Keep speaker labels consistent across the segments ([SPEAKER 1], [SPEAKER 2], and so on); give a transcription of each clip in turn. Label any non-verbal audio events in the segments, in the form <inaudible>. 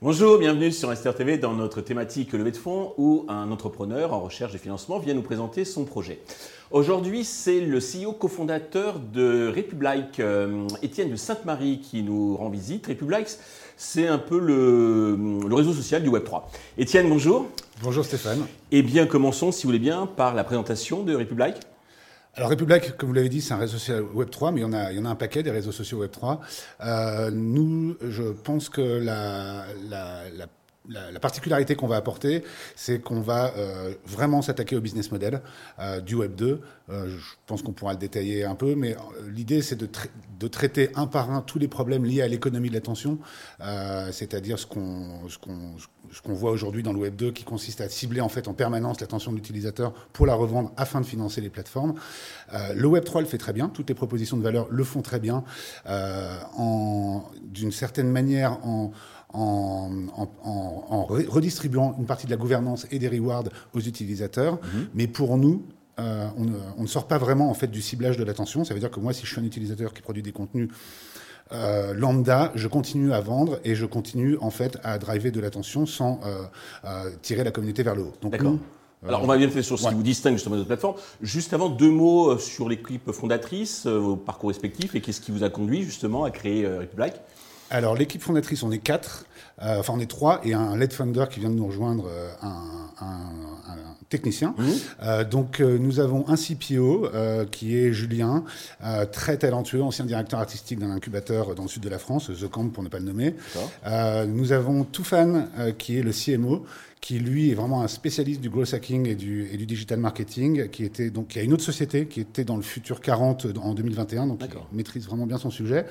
[SPEAKER 1] Bonjour, bienvenue sur Esther TV dans notre thématique levée de fonds où un entrepreneur en recherche de financement vient nous présenter son projet. Aujourd'hui, c'est le CEO cofondateur de Republic, euh, Étienne de Sainte-Marie, qui nous rend visite. Republic, c'est un peu le, le, réseau social du Web3. Étienne, bonjour.
[SPEAKER 2] Bonjour Stéphane.
[SPEAKER 1] Eh bien, commençons, si vous voulez bien, par la présentation de Republic.
[SPEAKER 2] Alors Republic, comme vous l'avez dit, c'est un réseau social Web3, mais il y en a, il y en a un paquet des réseaux sociaux Web3. Euh, nous, je pense que la, la, la la, la, particularité qu'on va apporter, c'est qu'on va euh, vraiment s'attaquer au business model euh, du Web 2. Euh, je pense qu'on pourra le détailler un peu, mais l'idée, c'est de, tra de, traiter un par un tous les problèmes liés à l'économie de l'attention, c'est-à-dire ce qu'on ce qu'on ce qu'on voit aujourd'hui dans le Web 2, qui consiste à cibler en fait en permanence l'attention de l'utilisateur pour la revendre afin de financer les plateformes. Euh, le Web 3 le fait très bien, toutes les propositions de valeur le font très bien, en d'une certaine manière en en, en, en, en, redistribuant une partie de la gouvernance et des rewards aux utilisateurs. Mm -hmm. Mais pour nous, euh, on, ne, on, ne, sort pas vraiment en fait du ciblage de l'attention. Ça veut dire que moi, si je suis un utilisateur qui produit des contenus euh, lambda, je continue à vendre et je continue en fait à driver de l'attention sans euh, euh, tirer la communauté vers le haut.
[SPEAKER 1] D'accord. Alors, on va bien faire sur ce ouais. qui vous distingue justement de notre plateforme. Juste avant, deux mots sur l'équipe fondatrice, vos parcours respectifs et qu'est-ce qui vous a conduit justement à créer euh, Republic
[SPEAKER 2] alors l'équipe fondatrice, on est quatre, euh, enfin on est trois, et un lead funder qui vient de nous rejoindre, euh, un, un, un, technicien. Mmh. Euh, donc euh, nous avons un CPO euh, qui est Julien, très talentueux, ancien directeur artistique d'un incubateur dans le sud de la France, The Camp pour ne pas le nommer. nous avons Toufan qui est le CMO, qui lui est vraiment un spécialiste du growth hacking et du, et du digital marketing, qui était donc qui a une autre société qui était dans le futur 40 en 2021, donc qui maîtrise vraiment bien son sujet.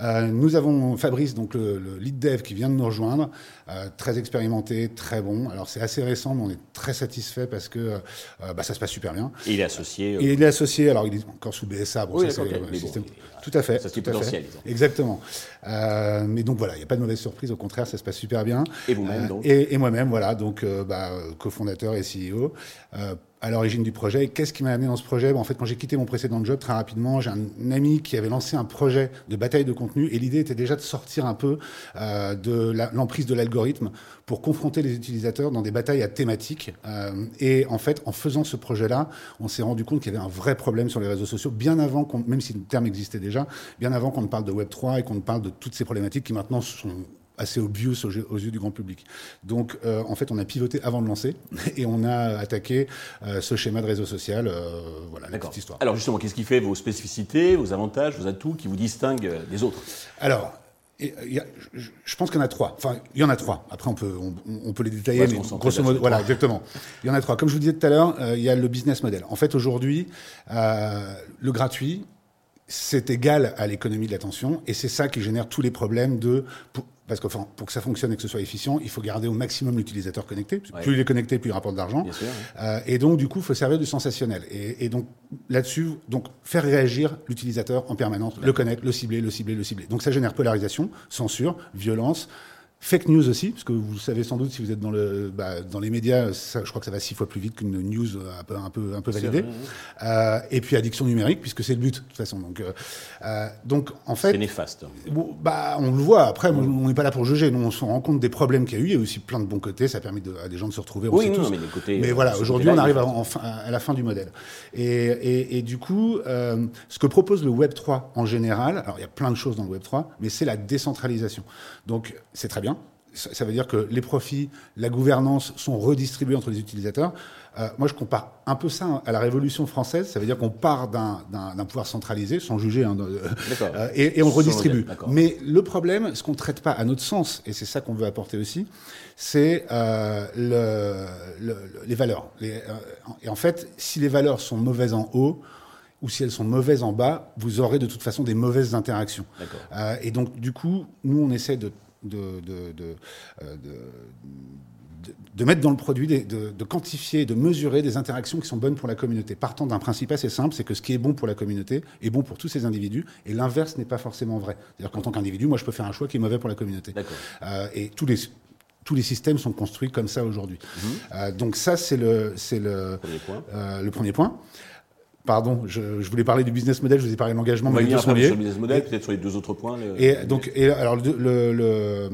[SPEAKER 2] Euh, nous avons Fabrice, donc le, le, lead dev, qui vient de nous rejoindre, euh, très expérimenté, très bon. Alors c'est assez récent, mais on est très satisfait parce que euh, bah, ça se passe super bien.
[SPEAKER 1] Et il est associé.
[SPEAKER 2] Et il est associé. Alors il est encore sous BSA.
[SPEAKER 1] Bon, oui, ça, bon, système...
[SPEAKER 2] Tout à fait.
[SPEAKER 1] Ça
[SPEAKER 2] tout
[SPEAKER 1] potentiel.
[SPEAKER 2] Fait. Exactement. Mais donc voilà, il n'y a pas de mauvaise surprise. Au contraire, ça se passe super bien.
[SPEAKER 1] Et vous-même donc.
[SPEAKER 2] Et, et moi-même, voilà. Donc bah, cofondateur et CEO à l'origine du projet. Qu'est-ce qui m'a amené dans ce projet? Bon, En fait, quand j'ai quitté mon précédent job, très rapidement, j'ai un ami qui avait lancé un projet de bataille de contenu et l'idée était déjà de sortir un peu euh, de l'emprise de l'algorithme pour confronter les utilisateurs dans des batailles à thématiques. Euh, et en fait, en faisant ce projet-là, on s'est rendu compte qu'il y avait un vrai problème sur les réseaux sociaux, bien avant qu'on, même si le terme existait déjà, bien avant qu'on ne parle de Web 3 et qu'on ne parle de toutes ces problématiques qui maintenant sont assez obvious aux, aux, yeux du grand public. Donc, euh, en fait, on a pivoté avant de lancer <laughs> et on a attaqué euh, ce schéma de réseau social. Euh, voilà, la petite histoire.
[SPEAKER 1] Alors, justement, qu'est-ce qui fait vos spécificités, vos avantages, vos atouts qui vous distinguent des autres?
[SPEAKER 2] Alors, y a, je, je pense qu'il y en a trois. Enfin, il y en a trois. Après, on peut, on, on peut les détailler, ouais, mais grosso modo, voilà, exactement. Il y en a trois. Comme je vous disais tout à l'heure, il y a le business model. En fait, aujourd'hui, le gratuit, c'est égal à l'économie de l'attention, et c'est ça qui génère tous les problèmes de parce que enfin, pour que ça fonctionne et que ce soit efficient, il faut garder au maximum l'utilisateur connecté. Ouais. Plus il est connecté, plus il rapporte d'argent. Euh, et donc, du coup, il faut servir du sensationnel. Et, et donc, là-dessus, donc faire réagir l'utilisateur en permanence, le connaître, le cibler, le cibler, le cibler. Donc, ça génère polarisation, censure, violence, Fake news aussi, parce que vous savez sans doute si vous êtes dans le bah, dans les médias, ça, je crois que ça va six fois plus vite qu'une news un peu un peu un peu validée. Euh, et puis addiction numérique, puisque c'est le but de toute façon. Donc euh, donc en fait,
[SPEAKER 1] c'est néfaste.
[SPEAKER 2] Bon, bah on le voit. Après, on n'est pas là pour juger. Nous, on se rend compte des problèmes qu'il y a eu. Il y a aussi plein de bons côtés. Ça de, à des gens de se retrouver.
[SPEAKER 1] On oui,
[SPEAKER 2] non,
[SPEAKER 1] tous. mais côtés.
[SPEAKER 2] Mais voilà, aujourd'hui, on arrive à, enfin, à, la fin du modèle. Et, et, et du coup, euh, ce que propose le Web 3 en général, alors il y a plein de choses dans le Web 3, mais c'est la décentralisation. Donc c'est très bien ça veut dire que les profits, la gouvernance sont redistribués entre les utilisateurs. Euh, moi, je compare un peu ça à la Révolution française. Ça veut dire qu'on part d'un pouvoir centralisé, sans juger, hein, euh, et, et, on redistribue. Mais le problème, ce qu'on ne traite pas à notre sens, et c'est ça qu'on veut apporter aussi, c'est euh, le, le, les valeurs. Les, euh, et en fait, si les valeurs sont mauvaises en haut, ou si elles sont mauvaises en bas, vous aurez de toute façon des mauvaises interactions. Euh, et donc, du coup, nous, on essaie de de, de, de, de, de mettre dans le produit, de, de, quantifier, de mesurer des interactions qui sont bonnes pour la communauté. Partant d'un principe assez simple, c'est que ce qui est bon pour la communauté est bon pour tous ces individus, et l'inverse n'est pas forcément vrai. C'est-à-dire qu'en tant qu'individu, moi, je peux faire un choix qui est mauvais pour la communauté. Euh, et tous les tous les systèmes sont construits comme ça aujourd'hui. Euh, donc ça, c'est le, c'est le,
[SPEAKER 1] Premier point.
[SPEAKER 2] euh, le premier point. Pardon, je, je voulais parler du business model, je vous ai parlé de l'engagement,
[SPEAKER 1] On va
[SPEAKER 2] mais les deux sont liés.
[SPEAKER 1] sur le business model, peut-être sur les deux autres points.
[SPEAKER 2] Et donc, et alors le, le, le,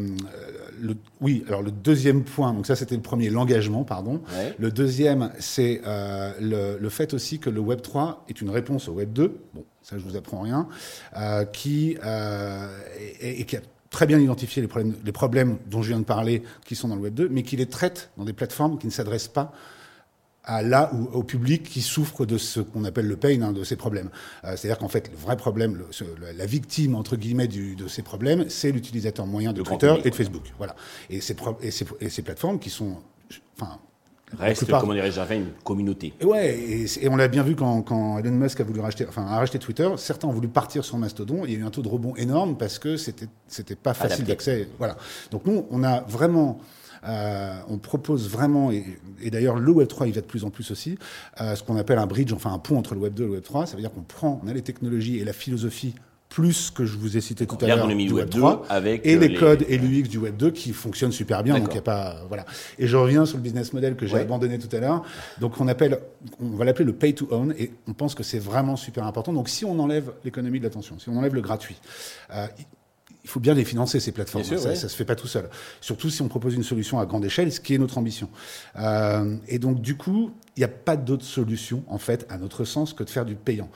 [SPEAKER 2] le- oui, alors le deuxième point, donc ça c'était le premier, l'engagement, pardon.
[SPEAKER 1] Ouais.
[SPEAKER 2] Le deuxième, c'est euh, le, le fait aussi que le Web 3 est une réponse au Web 2. Bon, ça je vous apprends rien, euh, qui euh, et, et qui a très bien identifié les problèmes, les problèmes dont je viens de parler, qui sont dans le Web 2, mais qui les traite dans des plateformes qui ne s'adressent pas à là ou au public qui souffre de ce qu'on appelle le pain, hein, de ces problèmes. Euh, C'est-à-dire qu'en fait, le vrai problème, le- ce- la- victime entre guillemets du, de ces problèmes, c'est l'utilisateur moyen de
[SPEAKER 1] Le
[SPEAKER 2] Twitter
[SPEAKER 1] public,
[SPEAKER 2] et de
[SPEAKER 1] ouais.
[SPEAKER 2] Facebook. Voilà. Et ces, et ces, et ces plateformes qui sont, enfin,
[SPEAKER 1] Reste,
[SPEAKER 2] plupart-
[SPEAKER 1] comment dirais-je, une communauté.
[SPEAKER 2] et ouais, et, on l'a bien vu quand, quand Elon Musk a voulu racheter, enfin, a racheté Twitter. Certains ont voulu partir sur Mastodon. Il y a eu un taux de rebond énorme parce que c'était c'était pas facile d'accès. Voilà. Donc nous, on a vraiment, euh, on propose vraiment, et, et d'ailleurs le Web 3 il va de plus en plus aussi, euh, ce qu'on appelle un bridge, enfin un pont entre le Web 2 et le Web 3. Ça veut dire qu'on prend, on a les technologies et la philosophie plus que je vous ai cité tout à l'heure du
[SPEAKER 1] le
[SPEAKER 2] Web
[SPEAKER 1] Web 2
[SPEAKER 2] 3
[SPEAKER 1] avec
[SPEAKER 2] et
[SPEAKER 1] euh,
[SPEAKER 2] les, codes et l'UX du Web 2 qui fonctionnent super bien. Donc il y a pas voilà. Et je reviens sur le business model que j'ai
[SPEAKER 1] Ouais.
[SPEAKER 2] abandonné tout à l'heure. Donc on appelle, on va l'appeler le pay to own et on pense que c'est vraiment super important. Donc si on enlève l'économie de l'attention, si on enlève le gratuit, euh, il- faut bien les financer ces plateformes.
[SPEAKER 1] Sûr,
[SPEAKER 2] ça,
[SPEAKER 1] ouais.
[SPEAKER 2] ça se fait pas tout seul. Surtout si on propose une solution à grande échelle, ce qui est notre ambition. Euh, et donc du coup, il n'y a pas d'autre solution en fait, à notre sens, que de faire du payant.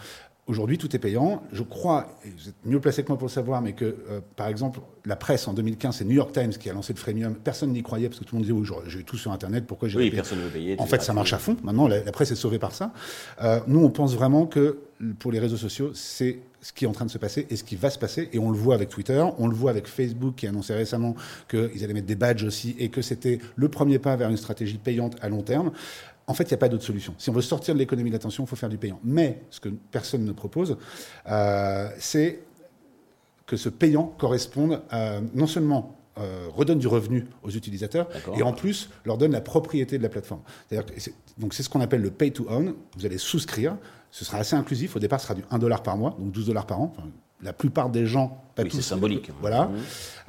[SPEAKER 2] Aujourd'hui, tout est payant. Je crois, et vous êtes mieux placé que moi pour le savoir, mais que, euh, par exemple, la presse en 2015, c'est New York Times qui a lancé le freemium. Personne n'y croyait parce que tout le monde disait, oui, j'ai tout sur Internet, pourquoi j'ai
[SPEAKER 1] Oui, personne ne payer.
[SPEAKER 2] en fait, ça marche à fond. Maintenant, la, la presse est sauvée par ça. Euh, nous, on pense vraiment que pour les réseaux sociaux, c'est ce qui est en train de se passer et ce qui va se passer. Et on le voit avec Twitter, on le voit avec Facebook qui a annoncé récemment qu'ils allaient mettre des badges aussi et que c'était le premier pas vers une stratégie payante à long terme. En fait, il n'y a pas d'autre solution. Si on veut sortir de l'économie de l'attention, il faut faire du payant. Mais ce que personne ne propose, euh, c'est que ce payant corresponde à, non seulement euh, redonne du revenu aux utilisateurs et en plus leur donne la propriété de la plateforme. Donc c'est ce qu'on appelle le pay to own. Vous allez souscrire. Ce sera assez inclusif. Au départ, ce sera du 1 dollar par mois, donc 12 dollars par an. Enfin, la plupart des gens, pas
[SPEAKER 1] Oui,
[SPEAKER 2] tous.
[SPEAKER 1] c'est symbolique.
[SPEAKER 2] Voilà.
[SPEAKER 1] Mhm.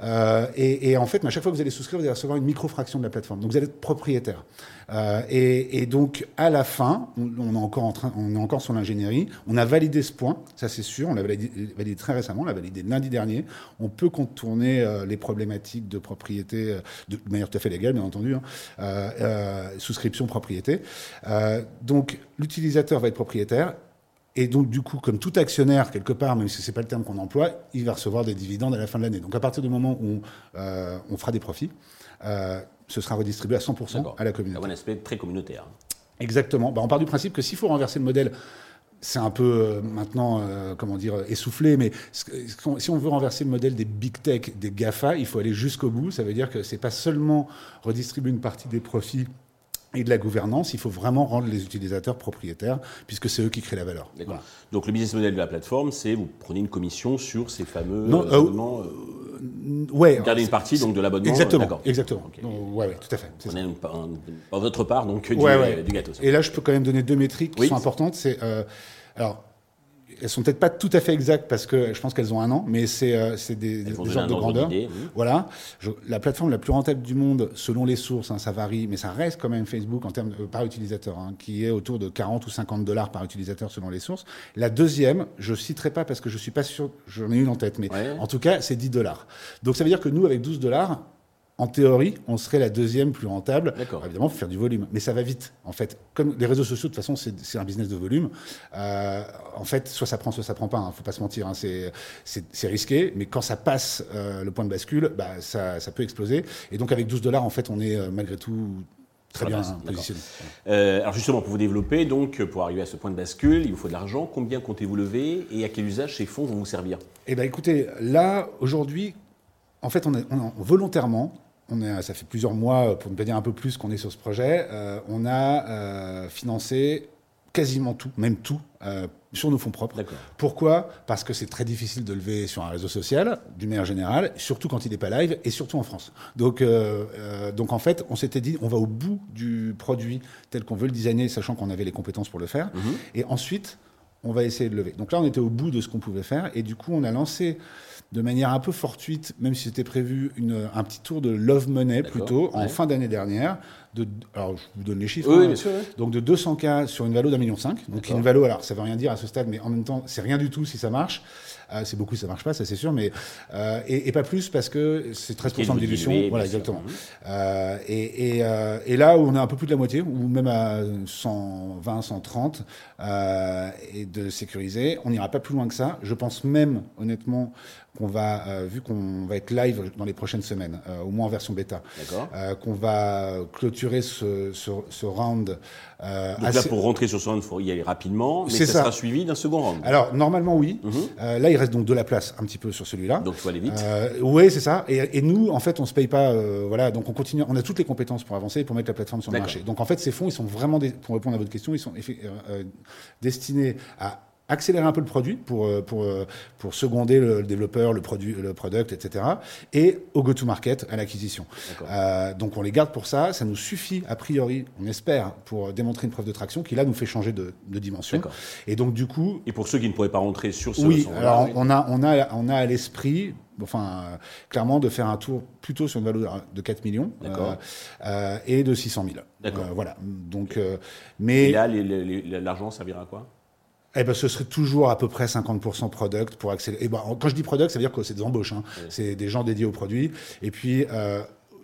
[SPEAKER 2] Euh, et, et en fait, à chaque fois que vous allez souscrire, vous allez recevoir une micro-fraction de la plateforme. Donc vous allez être propriétaire. Euh, et, et donc à la fin, on, on est encore en train, on est encore sur l'ingénierie. On a validé ce point, ça c'est sûr. On l'a validé, validé très récemment. On l'a validé lundi dernier. On peut contourner euh, les problématiques de propriété de, de manière tout à fait légale, bien entendu. hein. Souscription, propriété. Donc l'utilisateur va être propriétaire. Et donc, du coup, comme tout actionnaire, quelque part, même si c'est pas le terme qu'on emploie, il va recevoir des dividendes à la fin de l'année. Donc, à partir du moment où euh, on fera des profits, euh, ce sera redistribué à 100%
[SPEAKER 1] D'accord.
[SPEAKER 2] à la communauté.
[SPEAKER 1] Avoir un aspect très communautaire.
[SPEAKER 2] Exactement. Bah, on part du principe que s'il faut renverser le modèle, c'est un peu euh, maintenant, euh, comment dire, essoufflé, mais ce ce si on veut renverser le modèle des big tech, des GAFA, il faut aller jusqu'au bout. Ça veut dire que c'est pas seulement redistribuer une partie des profits et de la gouvernance, il faut vraiment rendre les utilisateurs propriétaires, puisque c'est eux qui créent la valeur. Voilà.
[SPEAKER 1] Donc le business model de la plateforme, c'est vous prenez une commission sur ces fameux
[SPEAKER 2] Non,
[SPEAKER 1] euh,
[SPEAKER 2] euh,
[SPEAKER 1] abonnements. euh,
[SPEAKER 2] Ouais.
[SPEAKER 1] Gardez une partie donc de l'abonnement.
[SPEAKER 2] Exactement. Exactement.
[SPEAKER 1] Ok.
[SPEAKER 2] Donc, ouais, ouais, tout à fait.
[SPEAKER 1] pas votre part donc du, du gâteau. ça.
[SPEAKER 2] Et là, je peux quand même donner deux métriques qui
[SPEAKER 1] Oui.
[SPEAKER 2] sont importantes. C'est euh, alors. Elles sont peut-être pas tout à fait exactes parce que je pense qu'elles ont un an, mais c'est euh, c'est des, des ordres de grandeur.
[SPEAKER 1] oui.
[SPEAKER 2] Voilà. Je- la plateforme la plus rentable du monde, selon les sources, hein, ça varie, mais ça reste quand même Facebook en termes de- par utilisateur, hein, qui est autour de 40 ou 50 dollars par utilisateur selon les sources. La deuxième, je citerai pas parce que je suis pas sûr, j'en ai une en tête, mais
[SPEAKER 1] Ouais.
[SPEAKER 2] en tout cas, c'est 10 dollars. Donc ça veut dire que nous, avec 12 dollars, en théorie, on serait la deuxième plus rentable.
[SPEAKER 1] D'accord.
[SPEAKER 2] Alors, évidemment, il faut faire du volume, mais ça va vite. En fait, comme les réseaux sociaux, de toute façon, c'est un business de volume. Euh, en fait, soit ça prend, soit ça prend pas. Hein, faut pas se mentir. Hein, c'est risqué, mais quand ça passe euh, le point de bascule, bah, ça, ça peut exploser. Et donc, avec 12 dollars, en fait, on est euh, malgré tout très bien positionné.
[SPEAKER 1] Euh, alors justement, pour vous développer, donc pour arriver à ce point de bascule, il vous faut de l'argent. Combien comptez-vous lever et à quel usage ces fonds vont vous servir?
[SPEAKER 2] Eh ben, écoutez, là, aujourd'hui, en fait, on est, on est- volontairement, on est, ça fait plusieurs mois, pour ne pas dire un peu plus, qu'on est sur ce projet. euh, on a euh, financé quasiment tout, même tout, euh, sur nos fonds propres. Pourquoi? Parce que c'est très difficile de lever sur un réseau social, d'une manière générale, surtout quand il n'est pas live, et surtout en France. Donc, euh, euh, donc en fait, on s'était dit, on va au bout du produit tel qu'on veut le designer, sachant qu'on avait les compétences pour le faire. Et ensuite, on va essayer de lever. Donc là, on était au bout de ce qu'on pouvait faire. Et du coup, on a lancé de manière un peu fortuite, même si c'était prévu, une, un petit tour de Love Money plutôt, en fin d'année dernière. De, alors, je vous donne les chiffres.
[SPEAKER 1] Oui, hein. bien sûr,
[SPEAKER 2] Donc, de 200K sur une valo d'un million cinq. Donc, une valo, alors, ça veut rien dire à ce stade, mais en même temps, c'est rien du tout si ça marche. Euh, c'est beaucoup, ça marche pas, ça c'est sûr, mais euh, et, et, pas plus parce que c'est 13% de dilution. Voilà, exactement. Euh, et, et, et, là où on est un peu plus de la moitié, ou même à 120, 130, et de sécuriser, on n'ira pas plus loin que ça. Je pense même, honnêtement, qu'on va, vu qu'on va être live dans les prochaines semaines, au moins en version bêta, qu'on va clôturer ce, ce, ce round.
[SPEAKER 1] Euh, Donc là, pour rentrer sur ce round, il faut y aller rapidement, mais ça, ça, sera suivi d'un second round.
[SPEAKER 2] Alors, normalement, oui. Mhm. là, il reste donc de la place un petit peu sur celui-là.
[SPEAKER 1] Donc, il faut aller vite.
[SPEAKER 2] oui, c'est ça. Et, et, nous, en fait, on se paye pas. voilà, donc on continue. On a toutes les compétences pour avancer et pour mettre la plateforme sur le marché. Donc, en fait, ces fonds, ils sont vraiment, pour répondre à votre question, ils sont destinés à accélérer un peu le produit pour, euh, pour, euh, pour seconder le développeur, le produit, le product, etc. Et au go-to-market, à l'acquisition. Euh, donc on les garde pour ça. Ça nous suffit, a priori, on espère, pour démontrer une preuve de traction qui là nous fait changer de, de dimension. Et donc du coup.
[SPEAKER 1] Et pour ceux qui ne pourraient pas rentrer sur ce.
[SPEAKER 2] Oui, alors on a, on a, on a à l'esprit enfin, clairement, de faire un tour plutôt sur une valeur de 4 millions euh, et de 600 000. D'accord. voilà. Donc, mais.
[SPEAKER 1] Et là, l'argent servira à quoi?
[SPEAKER 2] Eh ben, ce serait toujours à peu près 50% product pour accélérer. Et ben, quand je dis product, ça veut dire que c'est des embauches. Hein. C'est des gens dédiés au produit. Et puis, euh,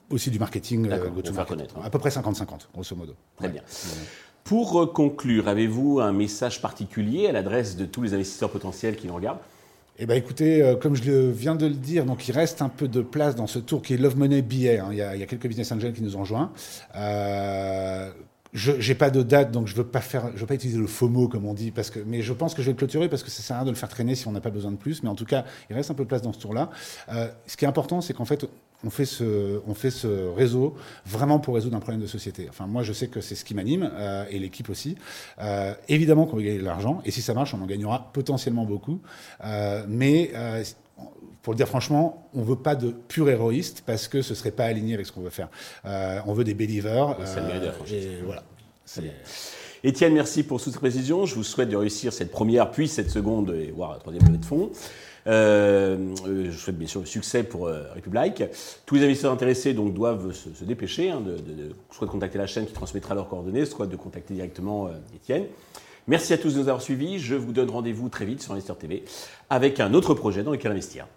[SPEAKER 2] aussi du marketing.
[SPEAKER 1] Euh, go connaître.
[SPEAKER 2] À peu près 50-50, grosso modo.
[SPEAKER 1] Très bien. Pour conclure, avez-vous un message particulier à l'adresse de tous les investisseurs potentiels qui nous regardent?
[SPEAKER 2] Eh ben écoutez, euh, comme je viens de le dire, donc il reste un peu de place dans ce tour qui est Love Money Billet. Hein. Il, y a, il, y a, quelques business angels qui nous ont rejoints. Euh, je n'ai pas de date, donc je je veux pas utiliser le FOMO comme on dit, parce que, mais je pense que je vais le clôturer parce que ça sert à rien de le faire traîner si on n'a pas besoin de plus. Mais en tout cas, il reste un peu de place dans ce tour-là. Euh, ce qui est important, c'est qu'en fait, on fait ce, réseau vraiment pour résoudre un problème de société. Enfin, moi, je sais que c'est ce qui m'anime euh, et l'équipe aussi. Euh, évidemment qu'on va gagner de l'argent et si ça marche, on en gagnera potentiellement beaucoup. Mais pour le dire franchement, on veut pas de pur héroïste parce que ce serait pas aligné avec ce qu'on veut faire. Euh, on veut des believers. euh,
[SPEAKER 1] et voilà. Étienne, merci pour toutes ces précisions. Je vous souhaite de réussir cette première, puis cette seconde et voire la troisième levée de fonds. Euh, je souhaite bien sûr le succès pour euh, Republic. Tous les investisseurs intéressés donc, doivent se, dépêcher, hein, de, de, soit de contacter la chaîne qui transmettra leurs coordonnées, soit de contacter directement euh, Étienne. Merci à tous de nous avoir suivis. Je vous donne rendez-vous très vite sur Investeur TV avec un autre projet dans lequel investir.